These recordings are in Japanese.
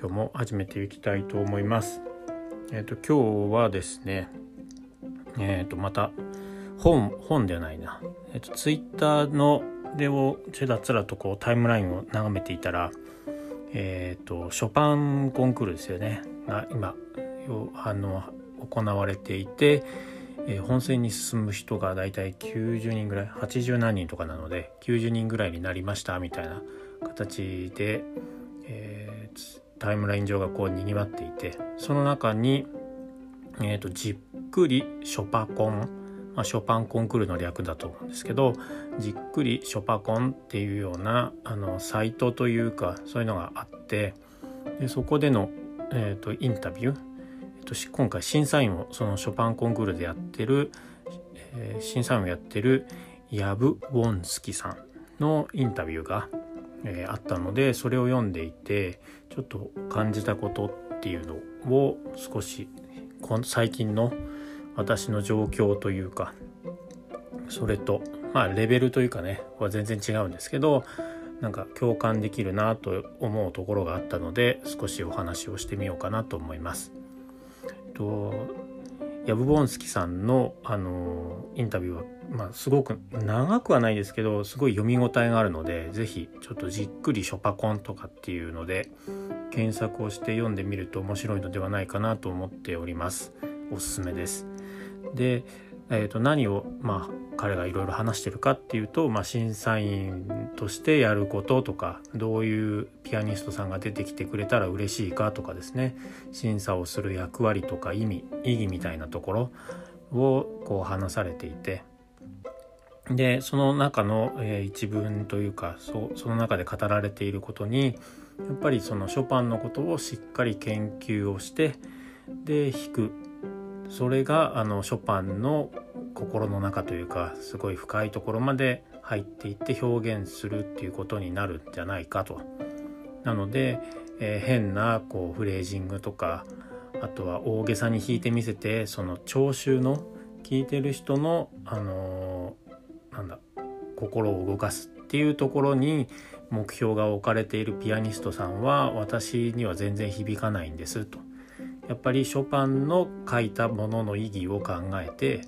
今日も始めていきたいと思います。えっ、ー、と今日はですねえっ、ー、とまた本本ではないな。えっ、ー、とツイッターのでをちらつらとこうタイムラインを眺めていたらえっ、とショパンコンクールですよね。が今あの行われていて、本戦に進む人がだいたい90人ぐらい80何人とかなので90人ぐらいになりましたみたいな形で、タイムライン上がこうにぎわっていてその中に、えーと、じっくりショパコン、まあ、ショパンコンクールの略だと思うんですけどじっくりショパコンっていうようなあのサイトというかそういうのがあってでそこでの、えーとインタビューと今回審査員をそのショパンコンクールでやってる、えー、審査員をやってるヤブ・ウォンスキさんのインタビューが、えー、あったのでそれを読んでいてちょっと感じたことっていうのを少し最近の私の状況というかそれとまあレベルというかねは全然違うんですけどなんか共感できるなと思うところがあったので少しお話をしてみようかなと思います。とヤブボンスキさんのあのインタビューは、まあ、すごく長くはないですけどすごい読み応えがあるので是非ちょっとじっくりショパコンとかっていうので検索をして読んでみると面白いのではないかなと思っております。おすすめです。でえー、と何を、まあ、彼がいろいろ話してるかっていうと、まあ、審査員としてやることとかどういうピアニストさんが出てきてくれたら嬉しいかとかですね。審査をする役割とか意味意義みたいなところをこう話されていて。でその中の、えー、一文というかそその中で語られていることにやっぱりそのショパンのことをしっかり研究をしてで弾く。それがあのショパンの心の中というかすごい深いところまで入っていって表現するっていうことになるんじゃないかと。なので、えー、変なこうフレージングとかあとは大げさに弾いてみせてその聴衆の聴いてる人のあのー、なんだ心を動かすっていうところに目標が置かれているピアニストさんは私には全然響かないんですと。やっぱりショパンの書いたものの意義を考えて、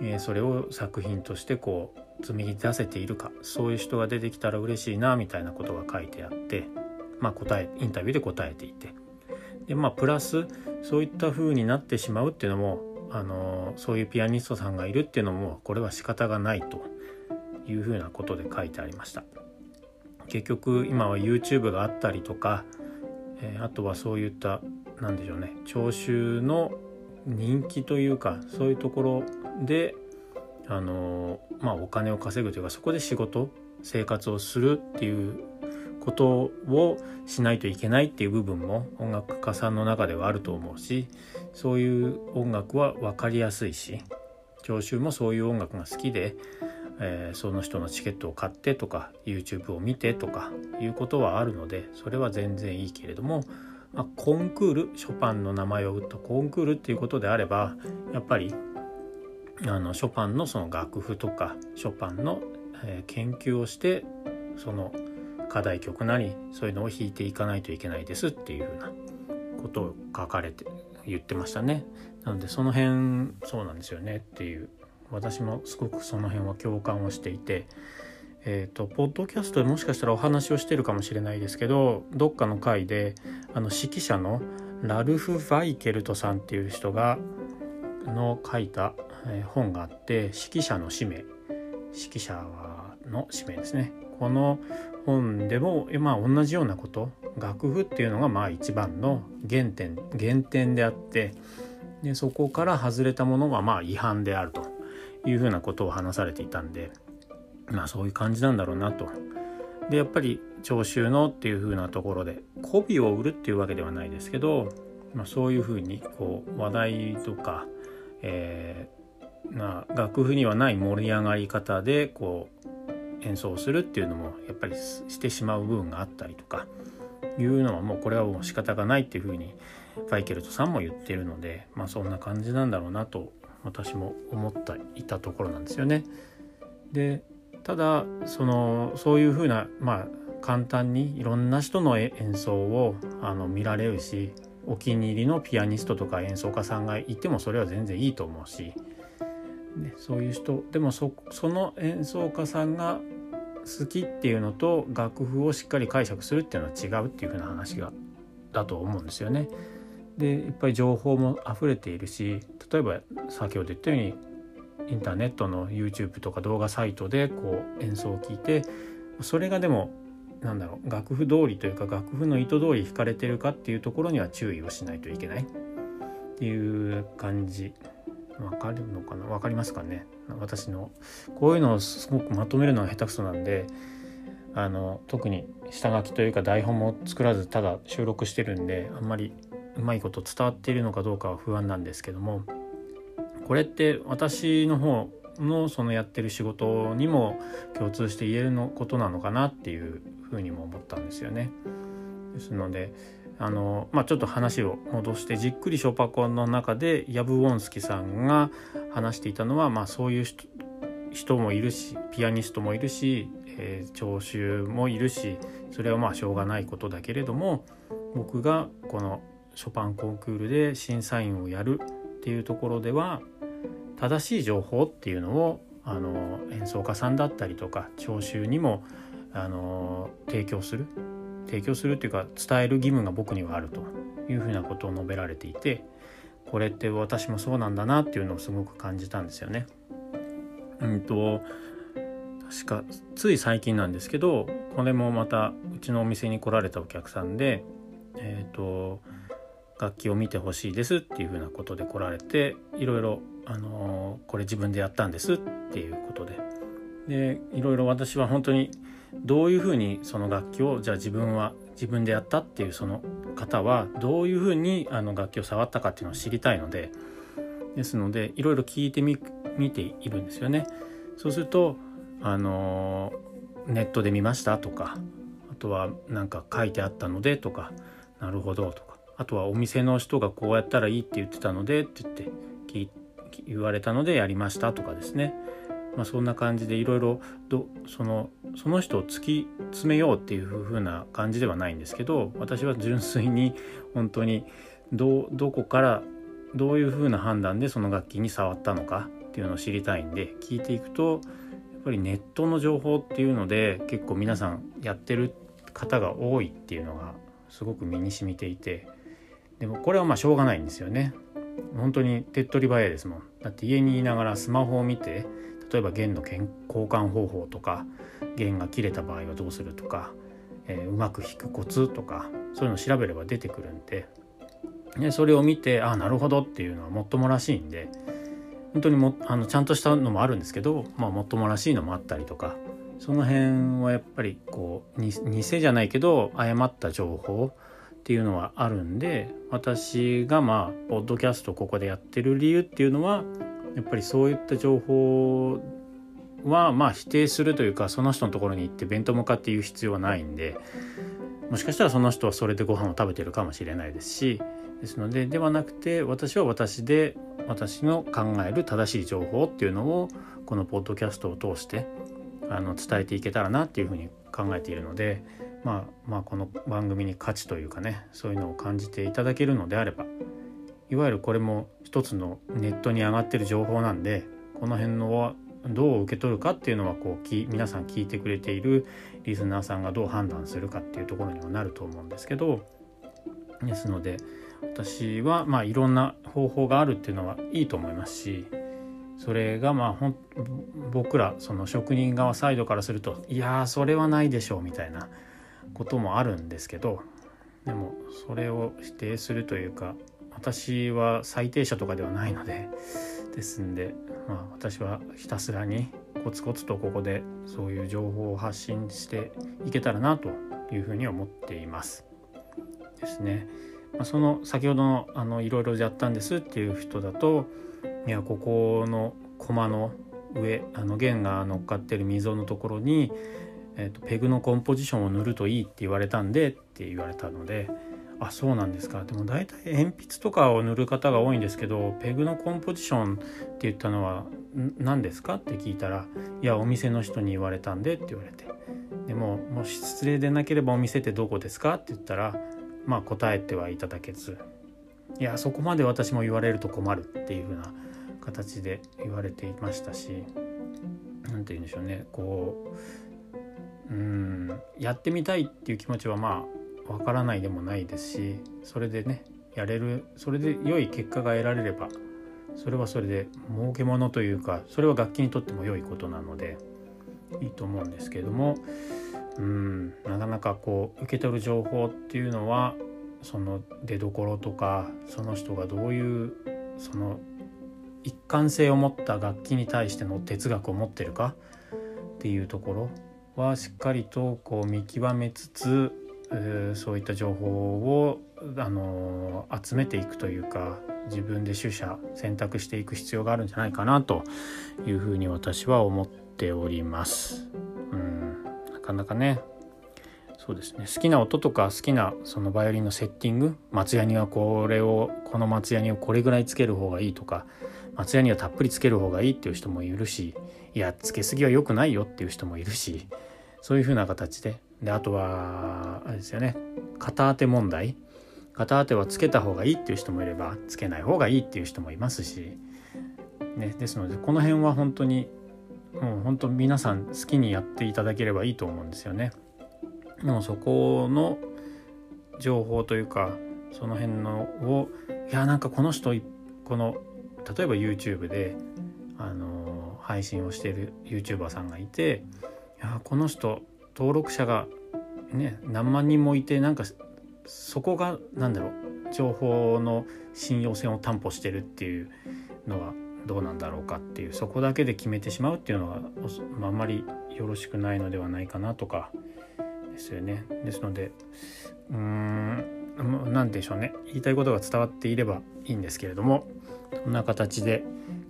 えー、それを作品としてこう紡ぎ出せているかそういう人が出てきたら嬉しいなみたいなことが書いてあって、まあ、答えインタビューで答えていてでまあプラスそういった風になってしまうっていうのもあのそういうピアニストさんがいるっていうのもこれは仕方がないというふうなことで書いてありました。結局今は YouTube があったりとか、えー、あとはそういった何でしょうね。聴衆の人気というかそういうところであのまあお金を稼ぐというかそこで仕事生活をするっていうことをしないといけないっていう部分も音楽家さんの中ではあると思うしそういう音楽は分かりやすいし聴衆もそういう音楽が好きで、えー、その人のチケットを買ってとか YouTube を見てとかいうことはあるのでそれは全然いいけれどもまあ、コンクールショパンの名前を打ったコンクールっていうことであればやっぱりあのショパンのその楽譜とかショパンの、えー、研究をしてその課題曲なりそういうのを弾いていかないといけないですっていうふうなことを書かれて言ってましたね。なのでその辺そうなんですよねっていう私もすごくその辺は共感をしていてえーと、ポッドキャストでもしかしたらお話をしてるかもしれないですけどどっかの回であの指揮者のラルフ・ヴァイケルトさんっていう人がの書いた、本があって指揮者の使命。指揮者の使命ですね。この本でも、まあ、同じようなこと楽譜っていうのがまあ一番の原点原点であってでそこから外れたものはまあ違反であるというふうなことを話されていたんでまあそういう感じなんだろうなと。でやっぱり聴衆のっていう風なところで媚びを売るっていうわけではないですけどまあ、そういうふうにこう話題とか、えー、な楽譜にはない盛り上がり方でこう演奏するっていうのもやっぱりしてしまう部分があったりとかいうのはもうこれはもう仕方がないっていうふうにファイケルトさんも言ってるのでまあそんな感じなんだろうなと私も思ったいたところなんですよね。でただそのそういうふうなまあ簡単にいろんな人の演奏をあの見られるしお気に入りのピアニストとか演奏家さんがいてもそれは全然いいと思うし、ね、そういう人でもそその演奏家さんが好きっていうのと楽譜をしっかり解釈するっていうのは違うっていうふうな話がだと思うんですよね。でいっぱい情報も溢れているし例えば先ほど言ったようにインターネットの YouTube とか動画サイトでこう演奏を聞いてそれがでもなんだろう楽譜通りというか楽譜の意図通り弾かれてるかっていうところには注意をしないといけない。っていう感じ。わかるのかな？わかりますかね？私のこういうのをすごくまとめるのが下手くそなんであの特に下書きというか台本も作らずただ収録してるんであんまりうまいこと伝わっているのかどうかは不安なんですけどもこれって私の方のそのやってる仕事にも共通して言えるのことなのかなっていうふうにも思ったんですよね。ですのであの、まあ、ちょっと話を戻してじっくりショパコンの中でヤブウォンスキさんが話していたのは、まあ、そういう人もいるしピアニストもいるし、えー、聴衆もいるしそれはまあしょうがないことだけれども僕がこのショパンコンクールで審査員をやるっていうところでは正しい情報っていうのをあの演奏家さんだったりとか聴衆にもあの提供する提供するっていうか伝える義務が僕にはあるというふうなことを述べられていてこれって私もそうなんだなっていうのをすごく感じたんですよね。うんと確かつい最近なんですけどこれもまたうちのお店に来られたお客さんでえっ、ー、と楽器を見てほしいですっていうふうなことで来られていろいろ、あのこれ自分でやったんですっていうことで。でいろいろ私は本当にどういうふうにその楽器をじゃあ自分は自分でやったっていうその方はどういうふうにあの楽器を触ったかっていうのを知りたいので。ですのでいろいろ聞いてみ見ているんですよね。そうするとあのネットで見ましたとかあとは何か書いてあったのでとかなるほどとか。あとはお店の人がこうやったらいいって言ってたのでって言って言われたのでやりましたとかですね。まあ、そんな感じでいろいろそのその人を突き詰めようっていう風な感じではないんですけど私は純粋に本当にどどこからどういう風な判断でその楽器に触ったのかっていうのを知りたいんで聞いていくとやっぱりネットの情報っていうので結構皆さんやってる方が多いっていうのがすごく身に染みていてでもこれはまあしょうがないんですよね。本当に手っ取り早いですもんだって家にいながらスマホを見て例えば弦の交換方法とか弦が切れた場合はどうするとか、えー、うまく弾くコツとかそういうのを調べれば出てくるんででそれを見てああなるほどっていうのはもっともらしいんで本当にもあのちゃんとしたのもあるんですけど、まあ、もっともらしいのもあったりとかその辺はやっぱりこう偽じゃないけど誤った情報っていうのはあるんで私がまあポッドキャストここでやってる理由っていうのはやっぱりそういった情報はまあ否定するというかその人のところに行って弁当も買って言う必要はないんでもしかしたらその人はそれでご飯を食べてるかもしれないですしですのでではなくて私は私で私の考える正しい情報っていうのをこのポッドキャストを通してあの伝えていけたらなっていうふうに考えているので、まあ、まあこの番組に価値というかねそういうのを感じていただけるのであればいわゆるこれも一つのネットに上がってる情報なんでこの辺のどう受け取るかっていうのはこうき皆さん聞いてくれているリスナーさんがどう判断するかっていうところにはなると思うんですけどですので私はまあいろんな方法があるっていうのはいいと思いますしそれがまあほん僕らその職人側サイドからするといやそれはないでしょうみたいなこともあるんですけどでもそれを否定するというか私は最低者とかではないのでですんで、まあ、私はひたすらにコツコツとここでそういう情報を発信していけたらなというふうに思っています。ですね。まあ、その先ほどのあのいろいろやったんですっていう人だといやここの駒の上あの弦が乗っかってる溝のところに、えーと、ペグのコンポジションを塗るといいって言われたんでって言われたのであそうなんですか。でも大体鉛筆とかを塗る方が多いんですけどペグのコンポジションって言ったのは何ですか？って聞いたらいやお店の人に言われたんでって言われて。でももし失礼でなければお店ってどこですか？って言ったらまあ答えてはいただけず。いやそこまで私も言われると困るっていう風な形で言われていましたし何て言うんでしょうね。こううん。やってみたいっていう気持ちはまあわからないでもないですしそれでねやれるそれで良い結果が得られればそれはそれで儲けものというかそれは楽器にとっても良いことなのでいいと思うんですけどもうんなかなかこう受け取る情報っていうのはその出どころとかその人がどういうその一貫性を持った楽器に対しての哲学を持ってるかっていうところはしっかりとこう見極めつつそういった情報をあの集めていくというか自分で取捨選択していく必要があるんじゃないかなというふうに私は思っております。うんなかなかねそうですね好きな音とか好きなそのバイオリンのセッティング松ヤニはこれをこの松ヤニをこれぐらいつける方がいいとか松ヤニはたっぷりつける方がいいっていう人もいるしいやつけすぎは良くないよっていう人もいるしそういう風な形で。であとはあれですよね。片当て問題。片当てはつけた方がいいっていう人もいればつけない方がいいっていう人もいますし、ね、ですのでこの辺は本当にもう本当皆さん好きにやっていただければいいと思うんですよね。でもそこの情報というかその辺のをいやなんかこの人この例えば YouTube であの配信をしている YouTuber さんがいてやこの人登録者がね何万人もいてなんかそこが何だろう情報の信用性を担保してるっていうのはどうなんだろうかっていうそこだけで決めてしまうっていうのはあんまりよろしくないのではないかなとかですよね。ですのでうーん何でしょうね言いたいことが伝わっていればいいんですけれどもこんな形で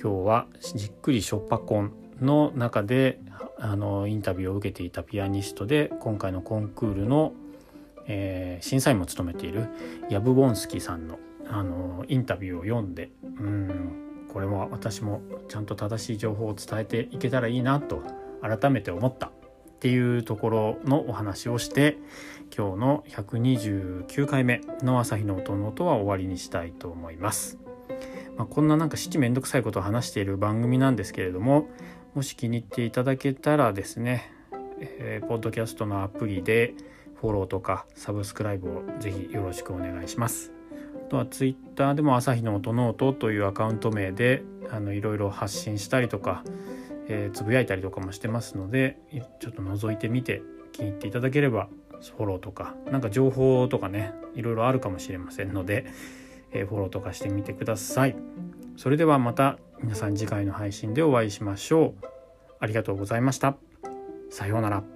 今日はじっくりショッパコンの中であのインタビューを受けていたピアニストで今回のコンクールの、えー、審査員も務めているヤブボンスキーさんのあのインタビューを読んでうんこれも私もちゃんと正しい情報を伝えていけたらいいなと改めて思ったっていうところのお話をして今日の129回目の朝日の音ノートは終わりにしたいと思います。まあ、こんななんか七面倒くさいことを話している番組なんですけれどももし気に入っていただけたらですね、えー、ポッドキャストのアプリでフォローとかサブスクライブをぜひよろしくお願いします。あとはツイッターでも朝日の音ノートというアカウント名であのいろいろ発信したりとか、えー、つぶやいたりとかもしてますのでちょっと覗いてみて気に入っていただければフォローとかなんか情報とかねいろいろあるかもしれませんのでえフォローとかしてみてください。それではまた皆さん次回の配信でお会いしましょう。ありがとうございました。さようなら。